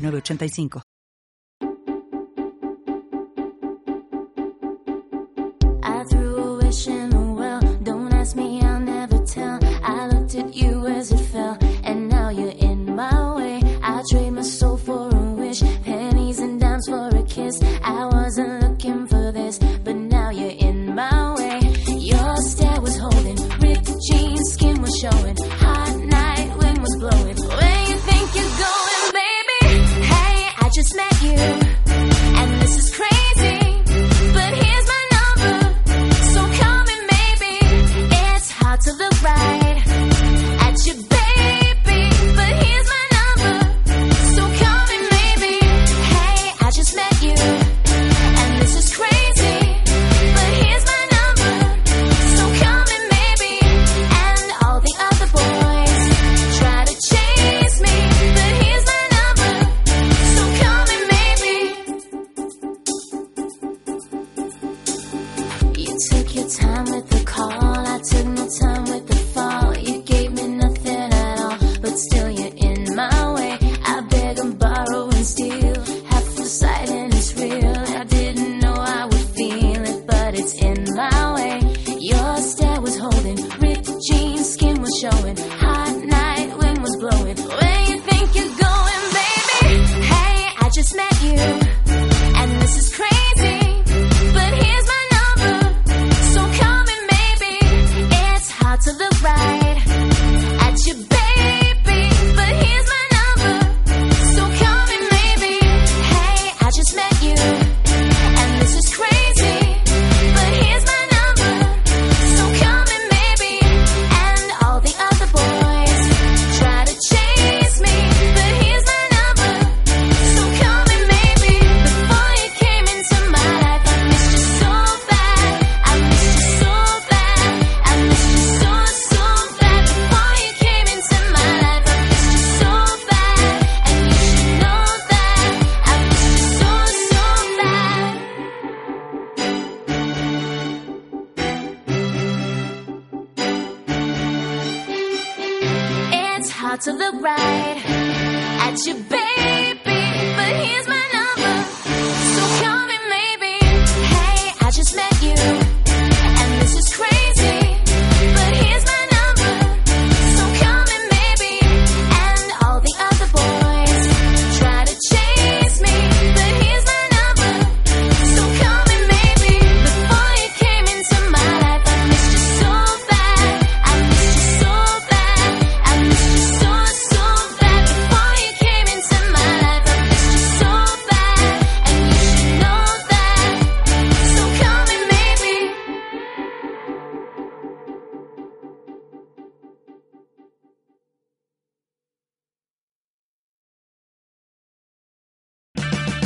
8985. just met you. to the right. to look right at you, baby, but here's my